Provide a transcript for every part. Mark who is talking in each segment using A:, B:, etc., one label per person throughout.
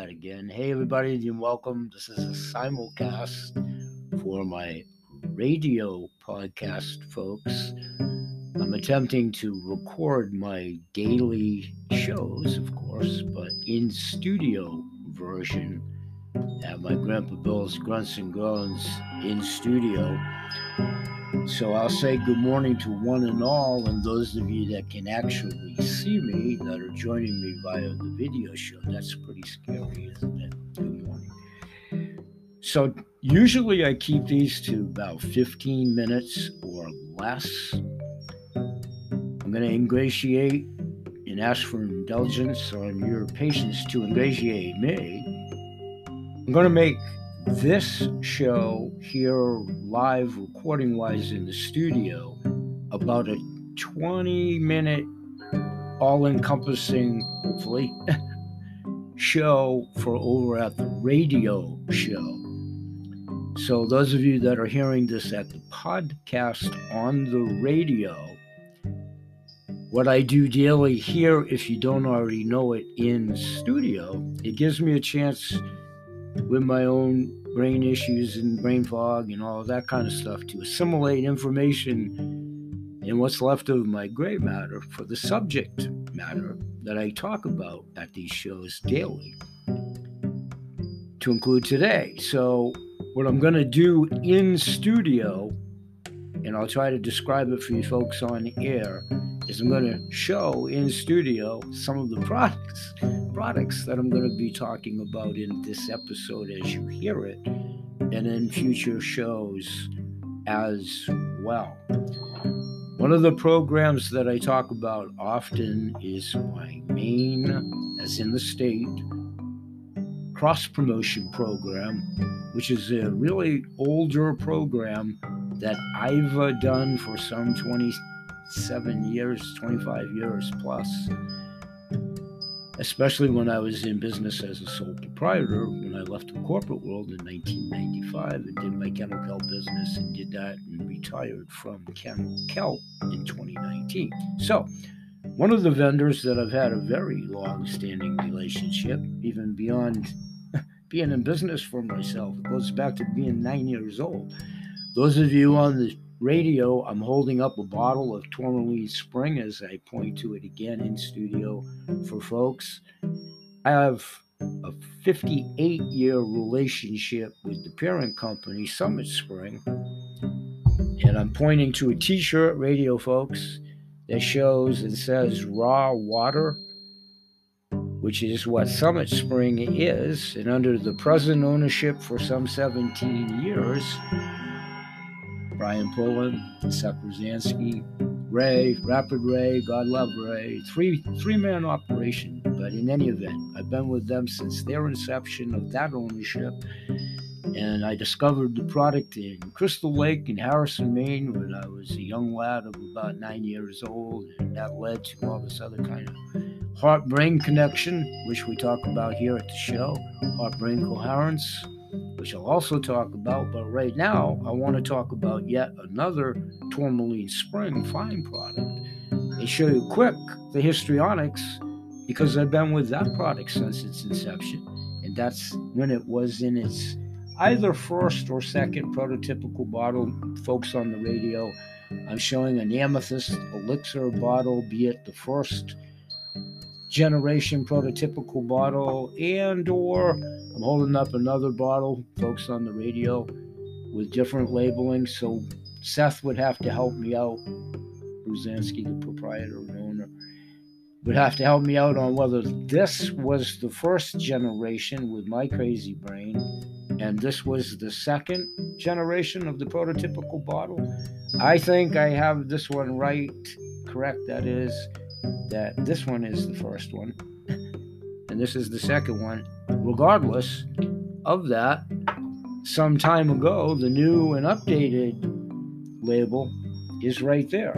A: that again. Hey, everybody, and welcome. This is a simulcast for my radio podcast, folks. I'm attempting to record my daily shows, of course, but in studio version at my Grandpa Bill's Grunts and Groans in studio. So I'll say good morning to one and all, and those of you that can actually see me that are joining me via the video show. That's pretty scary, isn't it? Good morning. So usually I keep these to about 15 minutes or less. I'm going to ingratiate and ask for indulgence on your patience to ingratiate me. I'm going to make this show here live recording wise in the studio about a 20 minute all encompassing hopefully show for over at the radio show. So those of you that are hearing this at the podcast on the radio what i do daily here if you don't already know it in studio it gives me a chance with my own brain issues and brain fog and all that kind of stuff to assimilate information in what's left of my gray matter for the subject matter that I talk about at these shows daily to include today. So, what I'm going to do in studio, and I'll try to describe it for you folks on air, is I'm going to show in studio some of the products products that I'm going to be talking about in this episode as you hear it, and in future shows as well. One of the programs that I talk about often is my Maine, as in the state, cross promotion program, which is a really older program that I've uh, done for some 27 years, 25 years plus especially when I was in business as a sole proprietor when I left the corporate world in 1995 and did my kennel kelp business and did that and retired from kennel kelp in 2019. So, one of the vendors that I've had a very long standing relationship, even beyond being in business for myself, goes back to being nine years old. Those of you on the radio, I'm holding up a bottle of Tourmaline Spring as I point to it again in studio for folks. I have a 58 year relationship with the parent company, Summit Spring. And I'm pointing to a t shirt, radio folks, that shows and says raw water, which is what Summit Spring is. And under the present ownership for some 17 years, Brian Pullen, Seth Brzezinski, Ray, Rapid Ray, God Love Ray, three three man operation. But in any event, I've been with them since their inception of that ownership. And I discovered the product in Crystal Lake in Harrison, Maine, when I was a young lad of about nine years old. And that led to all this other kind of heart brain connection, which we talk about here at the show, heart brain coherence which I'll also talk about. But right now, I want to talk about yet another tourmaline spring fine product and show you quick the histrionics because I've been with that product since its inception. And that's when it was in its either first or second prototypical bottle. Folks on the radio, I'm showing an amethyst elixir bottle, be it the first generation prototypical bottle and or I'm holding up another bottle, folks on the radio, with different labeling. So Seth would have to help me out. Brzezinski, the proprietor and owner, would have to help me out on whether this was the first generation with my crazy brain and this was the second generation of the prototypical bottle. I think I have this one right, correct, that is that this one is the first one and this is the second one. Regardless of that, some time ago, the new and updated label is right there.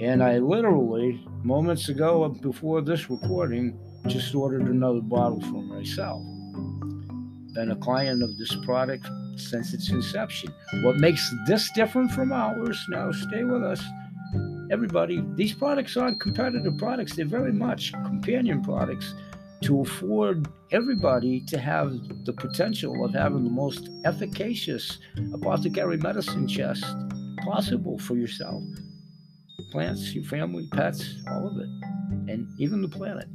A: And I literally, moments ago, before this recording, just ordered another bottle for myself. Been a client of this product since its inception. What makes this different from ours? Now, stay with us everybody, these products aren't competitive products. They're very much companion products to afford everybody to have the potential of having the most efficacious apothecary medicine chest possible for yourself, plants, your family, pets, all of it, and even the planet.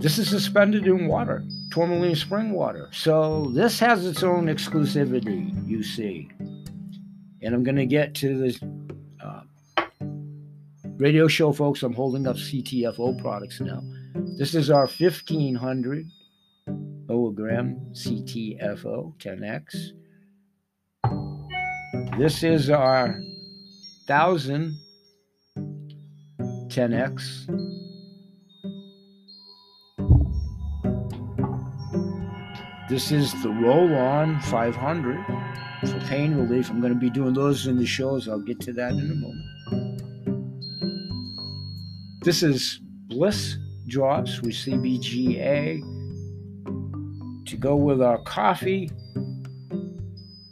A: This is suspended in water, tourmaline spring water. So this has its own exclusivity, you see. And I'm going to get to this uh, radio show, folks. I'm holding up mm. CTFO mm. products now. This is our 1500 milligram CTFO 10X. This is our 1000 10X. This is the Roll On 500 for pain relief. I'm going to be doing those in the shows. I'll get to that in a moment. This is Bliss Drops with CBGA to go with our coffee,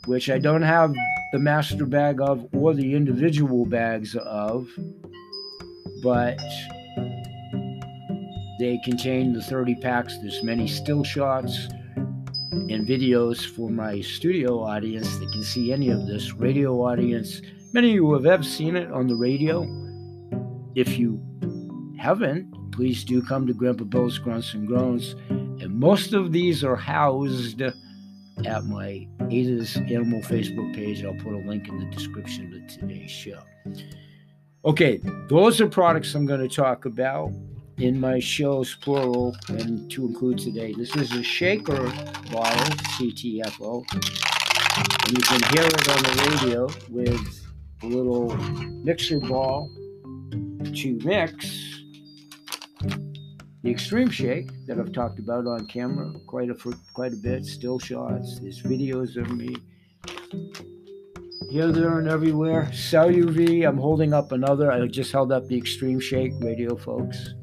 A: which I don't have the master bag of or the individual bags of, but they contain the 30 packs. There's many still shots and videos for my studio audience that can see any of this. Radio audience, many of you have ever seen it on the radio. If you haven't, please do come to Grandpa Bill's Grunts and Groans. And most of these are housed at my Ada's Animal Facebook page. I'll put a link in the description of today's show. Okay, those are products I'm going to talk about in my shows, plural, and to include today. This is a shaker bottle, CTFO. And you can hear it on the radio with a little mixer ball to mix the extreme shake that I've talked about on camera quite a quite a bit. Still shots. There's videos of me here, there, and everywhere. Cell UV. I'm holding up another. I just held up the extreme shake radio, folks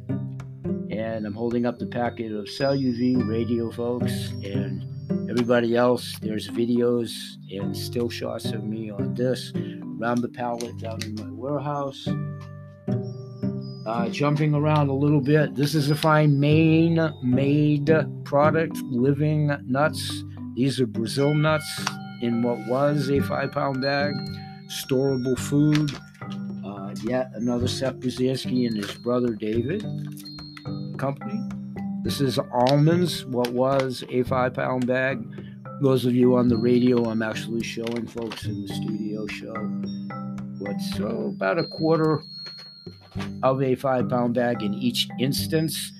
A: and I'm holding up the packet of CellUV radio, folks, and everybody else. There's videos and still shots of me on this around the pallet down in my warehouse. Uh, jumping around a little bit. This is a fine Maine made product, living nuts. These are Brazil nuts in what was a five pound bag, storable food. Uh, yet another Seth Brzezinski and his brother David company. This is almonds, what was a five pound bag. Those of you on the radio, I'm actually showing folks in the studio show what's so about a quarter of a five pound bag in each instance.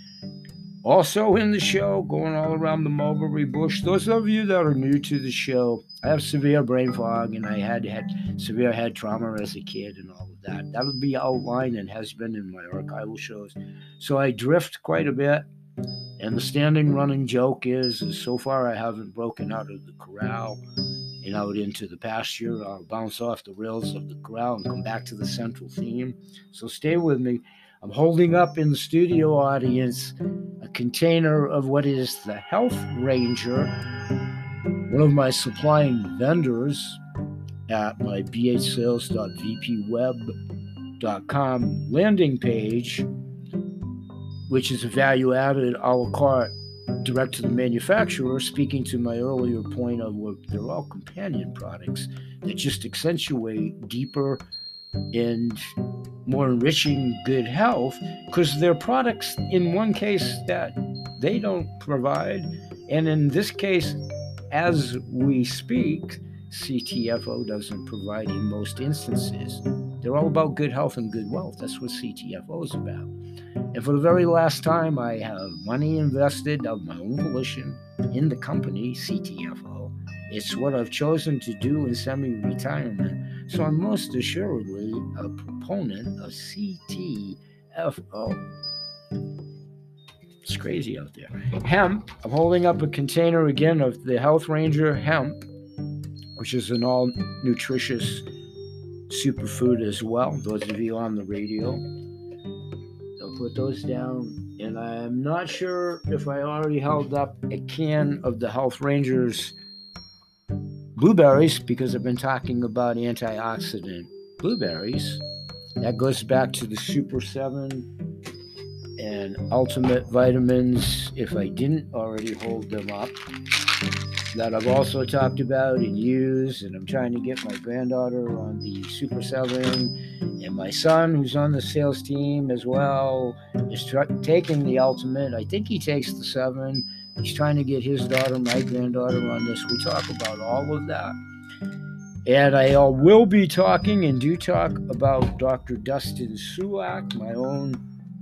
A: Also in the show, going all around the mulberry bush. Those of you that are new to the show, I have severe brain fog and I had had severe head trauma as a kid and all of that. That'll be outlined and has been in my archival shows. So I drift quite a bit. And the standing running joke is, is so far I haven't broken out of the corral and out into the pasture. I'll bounce off the rails of the corral and come back to the central theme. So stay with me. I'm holding up in the studio audience a container of what is the Health Ranger, one of my supplying vendors at my bhsales.vpweb.com landing page, which is a value added a la carte direct to the manufacturer, speaking to my earlier point of what they're all companion products that just accentuate deeper and more enriching good health because they're products in one case that they don't provide and in this case as we speak ctfo doesn't provide in most instances. They're all about good health and good wealth. That's what ctfo is about and for the very last time i have money invested of my own volition in the company ctfo it's what i've chosen to do in semi-retirement so I'm most assuredly a proponent of CTFO. It's crazy out there. Hemp, I'm holding up a container again of the Health Ranger hemp, which is an all nutritious superfood as well. Those of you on the radio, put those down. And I'm not sure if I already held up a can of the Health Rangers blueberries because I've been talking about antioxidant blueberries. That goes back to the Super 7 and Ultimate Vitamins, if I didn't already hold them up, that I've also talked about and used. And I'm trying to get my granddaughter on the Super 7, and my son, who's on the sales team as well, is tr- taking the Ultimate. I think he takes the 7. He's trying to get his daughter, my granddaughter, on this. We talk about all of that. And I will be talking and do talk about Dr. Dustin Sulak, my own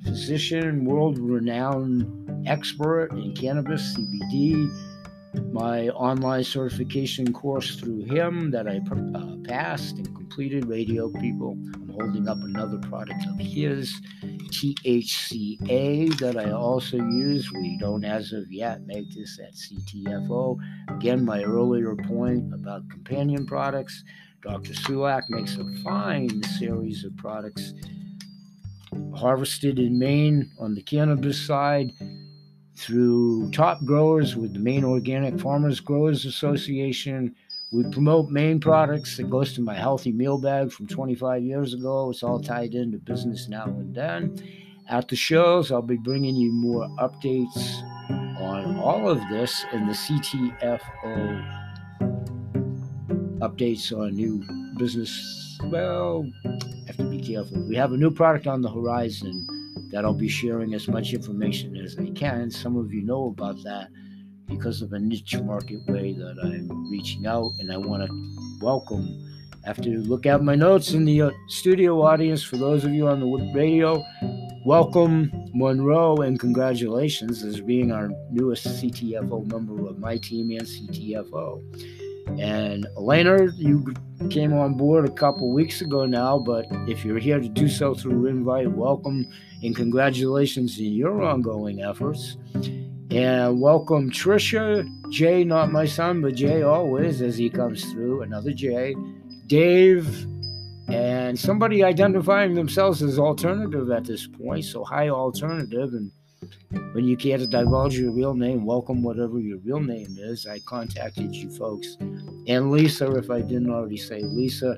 A: physician, world renowned expert in cannabis, CBD, my online certification course through him that I uh, passed and completed, radio people. I'm holding up another product of his, THCA, that I also use. We don't, as of yet, make this at CTFO. Again, my earlier point about companion products. Dr. Sulak makes a fine series of products harvested in Maine on the cannabis side through top growers with the Maine Organic Farmers Growers Association. We promote Maine products that goes to my healthy meal bag from 25 years ago. It's all tied into business now and then. At the shows, I'll be bringing you more updates on all of this in the CTFO updates on new business. Well, have to be careful. We have a new product on the horizon that I'll be sharing as much information as I can. Some of you know about that because of a niche market way that I'm reaching out, and I want to welcome. After look at my notes in the uh, studio audience, for those of you on the radio, welcome Monroe and congratulations as being our newest CTFO member of my team and CTFO. And Elena, you came on board a couple weeks ago now, but if you're here to do so through invite, welcome and congratulations in your ongoing efforts. And welcome Trisha, Jay, not my son, but Jay always as he comes through, another Jay, Dave, and somebody identifying themselves as alternative at this point. So, hi, alternative. And when you can't divulge your real name, welcome whatever your real name is. I contacted you folks. And Lisa, if I didn't already say Lisa,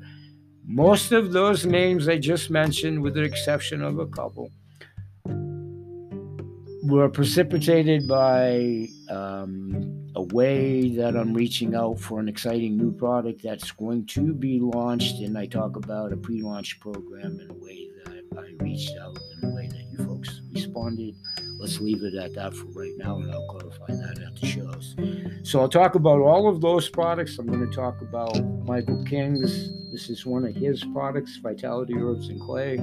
A: most of those names I just mentioned, with the exception of a couple, were precipitated by um, a way that I'm reaching out for an exciting new product that's going to be launched. And I talk about a pre launch program in a way that I reached out in a way that you folks responded let's leave it at that for right now, and I'll clarify that at the shows. So I'll talk about all of those products. I'm going to talk about Michael King's. This is one of his products, Vitality Herbs and Clay,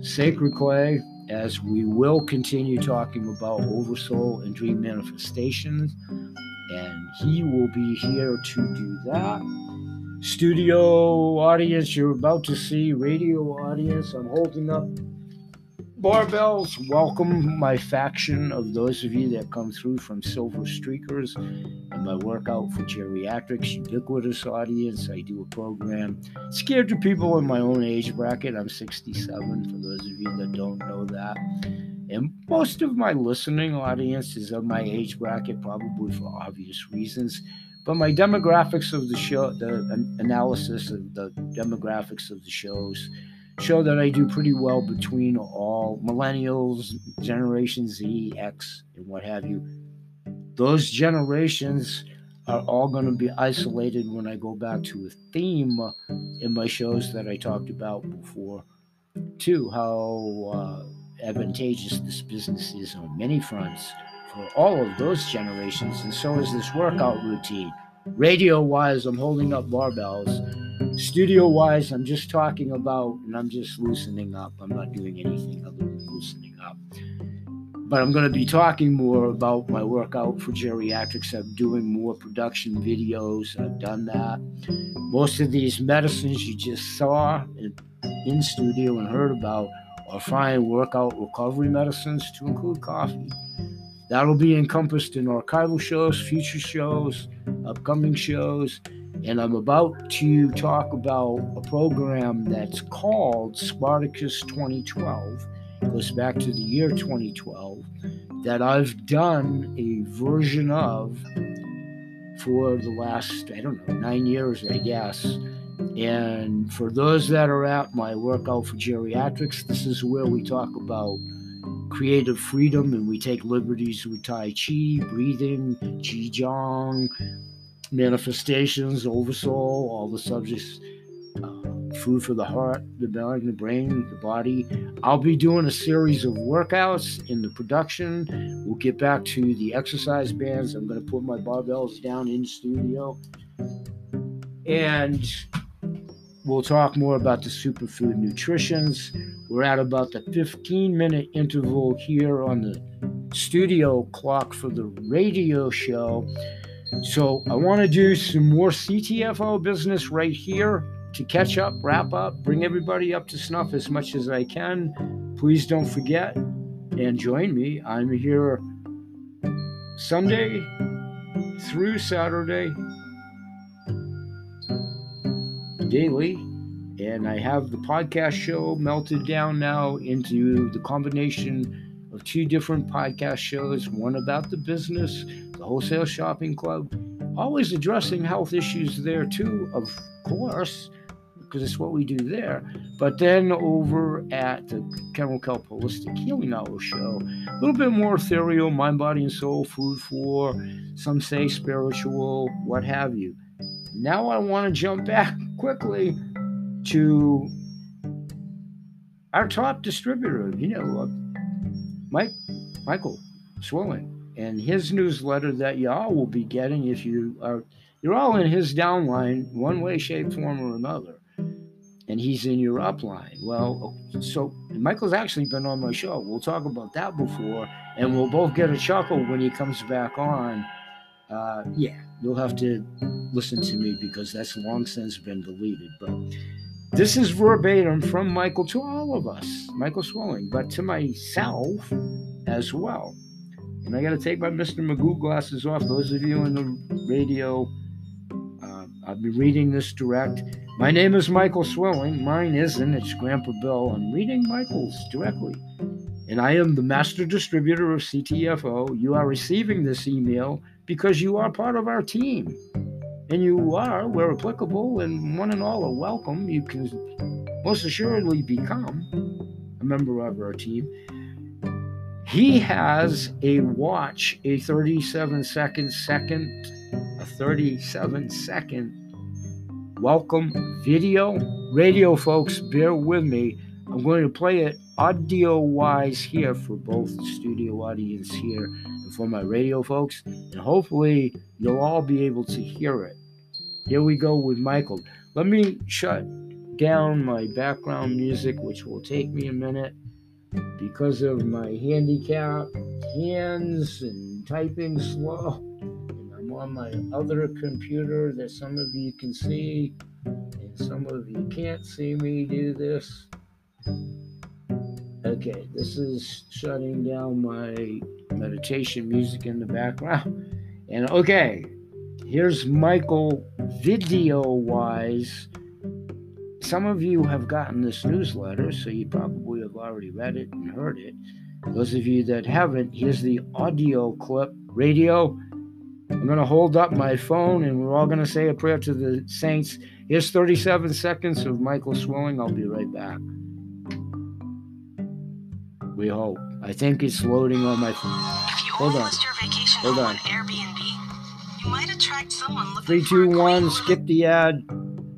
A: Sacred Clay, as we will continue talking about Oversoul and Dream Manifestations. And he will be here to do that. Studio audience, you're about to see radio audience. I'm holding up Barbells, welcome my faction of those of you that come through from Silver Streakers and my workout for geriatrics, ubiquitous audience. I do a program scared to people in my own age bracket. I'm 67, for those of you that don't know that. And most of my listening audience is of my age bracket, probably for obvious reasons. But my demographics of the show, the analysis of the demographics of the shows, show that I do pretty well between all millennials, Generation Z, X, and what have you. Those generations are all going to be isolated when I go back to a theme in my shows that I talked about before, too, how uh, advantageous this business is on many fronts for all of those generations, and so is this workout routine. Radio wise, I'm holding up barbells Studio wise, I'm just talking about, and I'm just loosening up. I'm not doing anything other than loosening up. But I'm going to be talking more about my workout for geriatrics. I'm doing more production videos. I've done that. Most of these medicines you just saw in, in studio and heard about are fine workout recovery medicines to include coffee. That'll be encompassed in archival shows, future shows, upcoming shows and I'm about to talk about a program that's called Spartacus 2012. It goes back to the year 2012 that I've done a version of for the last, I don't know, nine years, I guess. And for those that are at my workout for geriatrics, this is where we talk about creative freedom and we take liberties with Tai Chi, breathing, Qigong, manifestations, oversoul, all the subjects, uh, food for the heart, the mind, the brain, the body. I'll be doing a series of workouts in the production. We'll get back to the exercise bands. I'm going to put my barbells down in studio. And we'll talk more about the superfood nutritions. We're at about the 15 minute interval here on the studio clock for the radio show. So I want to do some more CTFO business right here to catch up, wrap up, bring everybody up to snuff as much as I can. Please don't forget and join me. I'm here Sunday through Saturday daily. And I have the podcast show melted down now into the combination of two different podcast shows one about the business, the Wholesale Shopping Club, always addressing health issues there too, of course, because it's what we do there. But then over at the Kennel Kelp Holistic Healing Hour show, a little bit more ethereal, mind, body, and soul, food for, some say spiritual, what have you. Now I want to jump back quickly to our top distributor, you know, Mike Michael Swilling, and his newsletter that y'all will be getting if you are you're all in his downline one way, shape, form, or another. And he's in your upline. Well, so Michael's actually been on my show. We'll talk about that before, and we'll both get a chuckle when he comes back on. Uh, yeah, you'll have to listen to me because that's long since been deleted. But this is verbatim from Michael to all of us, Michael Swilling, but to myself as well. And I got to take my Mr. Magoo glasses off. Those of you in the radio, uh, I'll be reading this direct. My name is Michael Swilling. Mine isn't. It's Grandpa Bill. I'm reading Michael's directly. And I am the master distributor of CTFO. You are receiving this email because you are part of our team. And you are, where applicable, and one and all are welcome. You can most assuredly become a member of our team. He has a watch, a 37 second second, a 37 second welcome video. Radio folks, bear with me. I'm going to play it audio wise here for both the studio audience here and for my radio folks. And hopefully you'll all be able to hear it. Here we go with Michael. Let me shut down my background music, which will take me a minute because of my handicap, hands, and typing slow. And I'm on my other computer that some of you can see, and some of you can't see me do this. Okay, this is shutting down my meditation music in the background. And okay, here's Michael video wise. Some of you have gotten this newsletter, so you probably have already read it and heard it. Those of you that haven't, here's the audio clip. Radio, I'm going to hold up my phone and we're all going to say a prayer to the saints. Here's 37 seconds of Michael Swilling. I'll be right back. We hope. I think it's loading on my phone. Hold on.
B: list your vacation
A: Hold on.
B: on Airbnb, you might attract someone looking
A: Three,
B: for
A: two,
B: a
A: one. Skip the ad.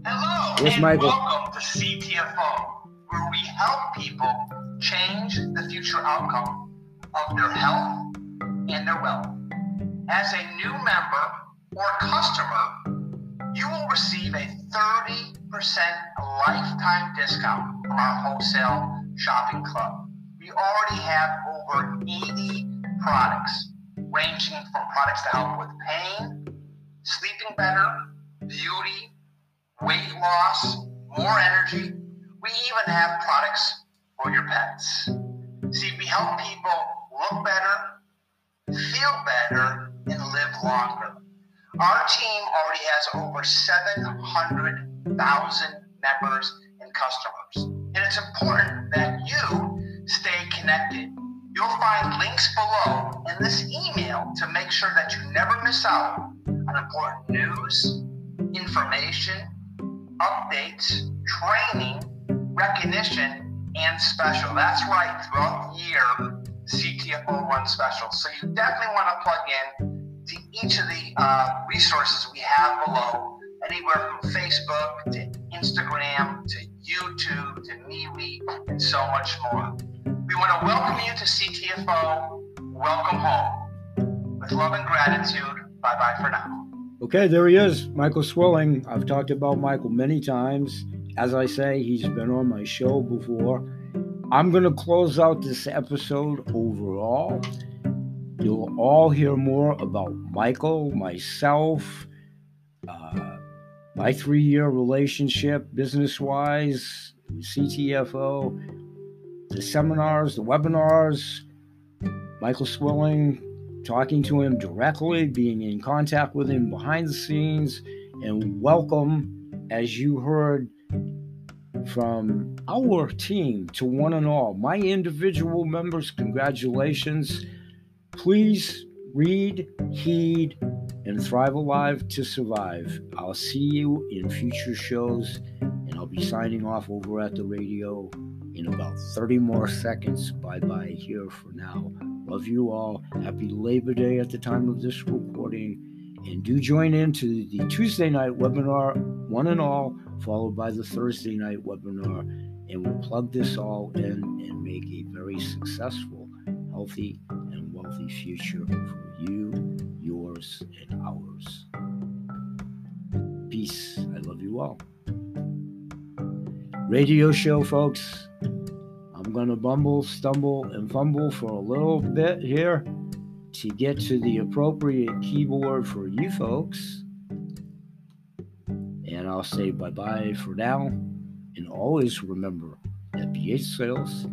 C: Hello,
A: Yes,
C: and
A: Michael.
C: welcome to CTFO, where we help people change the future outcome of their health and their wealth. As a new member or customer, you will receive a 30% lifetime discount from our wholesale shopping club. We already have over 80 products, ranging from products to help with pain, sleeping better, beauty, weight loss, more energy. We even have products for your pets. See, we help people look better, feel better, and live longer. Our team already has over 700,000 members and customers. And it's important that you stay connected. You'll find links below in this email to make sure that you never miss out on important news, information, updates, training, recognition, and special. That's right, throughout the year, CTFO runs special. So you definitely want to plug in to each of the uh, resources we have below, anywhere from Facebook to Instagram to YouTube to MeWe and so much more. We want to welcome you to CTFO. Welcome home. With love and gratitude, bye bye for now.
A: Okay, there he is, Michael Swilling. I've talked about Michael many times. As I say, he's been on my show before. I'm going to close out this episode overall. You'll all hear more about Michael, myself, uh, my three year relationship, business wise, CTFO, the seminars, the webinars, Michael Swilling, talking to him directly, being in contact with him behind the scenes, and welcome, as you heard from our team to one and all. My individual members, congratulations. Please read, heed, and thrive alive to survive. I'll see you in future shows, and I'll be signing off over at the radio in about 30 more seconds. Bye bye here for now. Love you all. Happy Labor Day at the time of this recording. And do join in to the Tuesday night webinar, one and all, followed by the Thursday night webinar. And we'll plug this all in and make a very successful, healthy, and wealthy future for you, yours, and ours. Peace. I love you all. Radio show, folks. I'm going to bumble, stumble, and fumble for a little bit here to get to the appropriate keyboard for you folks. And I'll say bye bye for now. And always remember that BH Sales,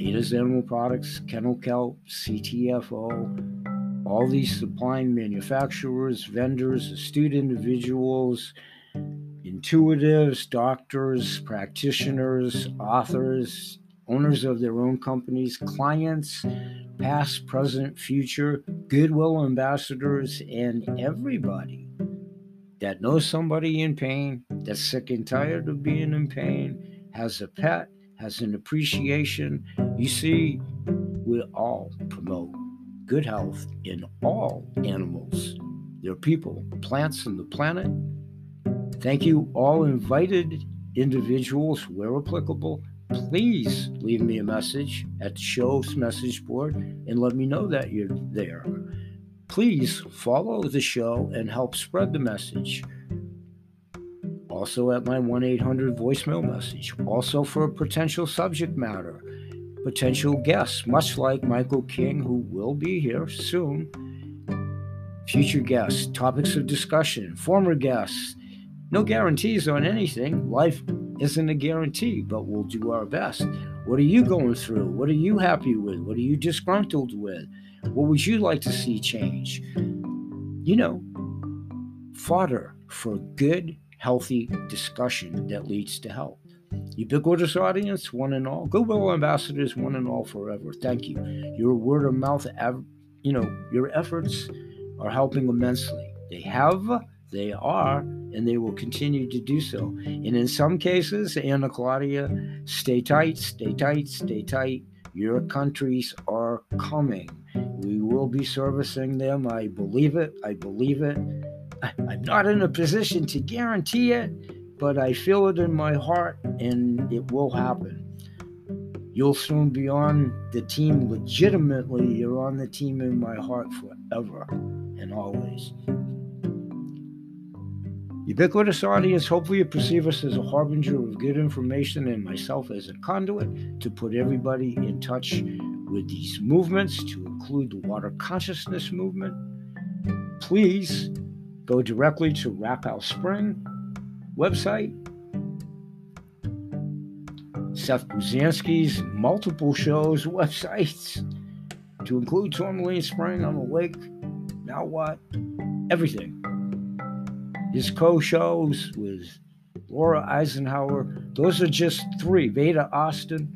A: Ada's Animal Products, Kennel Kelp, CTFO, all these supplying manufacturers, vendors, astute individuals, intuitives, doctors, practitioners, authors, owners of their own companies, clients, past, present, future, goodwill ambassadors, and everybody that knows somebody in pain, that's sick and tired of being in pain, has a pet, has an appreciation. You see, we all promote good health in all animals, their people, plants, and the planet. Thank you, all invited individuals, where applicable, please leave me a message at the show's message board and let me know that you're there. Please follow the show and help spread the message. Also, at my 1 800 voicemail message. Also, for a potential subject matter, potential guests, much like Michael King, who will be here soon. Future guests, topics of discussion, former guests. No guarantees on anything. Life isn't a guarantee, but we'll do our best. What are you going through? What are you happy with? What are you disgruntled with? What would you like to see change? You know, fodder for good, healthy discussion that leads to health. Ubiquitous audience, one and all. Goodwill ambassadors, one and all forever. Thank you. Your word of mouth, you know, your efforts are helping immensely. They have, they are, and they will continue to do so. And in some cases, Anna Claudia, stay tight, stay tight, stay tight. Your countries are coming. We will be servicing them. I believe it. I believe it. I'm not in a position to guarantee it, but I feel it in my heart and it will happen. You'll soon be on the team legitimately. You're on the team in my heart forever and always. Ubiquitous audience, hopefully you perceive us as a harbinger of good information and myself as a conduit to put everybody in touch with these movements, to include the water consciousness movement. Please go directly to Rapal Spring website. Seth Brzezinski's multiple shows, websites, to include Tourmaline Spring on the lake. Now what? Everything his co shows with Laura Eisenhower. Those are just three. Veda Austin.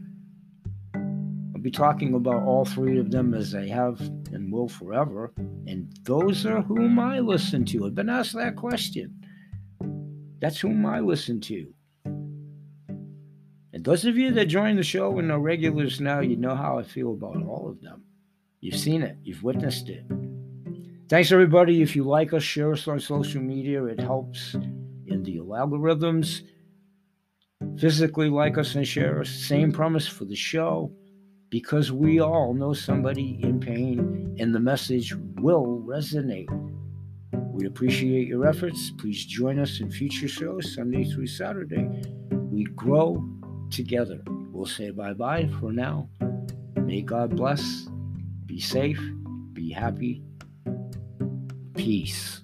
A: I'll be talking about all three of them as I have and will forever. And those are whom I listen to. I've been asked that question. That's whom I listen to. And And those of you that join the show and are regulars now, you know how I feel about all of them. You've seen it, you've witnessed it. Thanks, everybody. If you like us, share us on social media. It helps in the algorithms. Physically like us and share us. Same promise for the show because we all know somebody in pain and the message will resonate. We appreciate your efforts. Please join us in future shows, Sunday through Saturday. We grow together. We'll say bye bye for now. May God bless. Be safe. Be happy. Peace.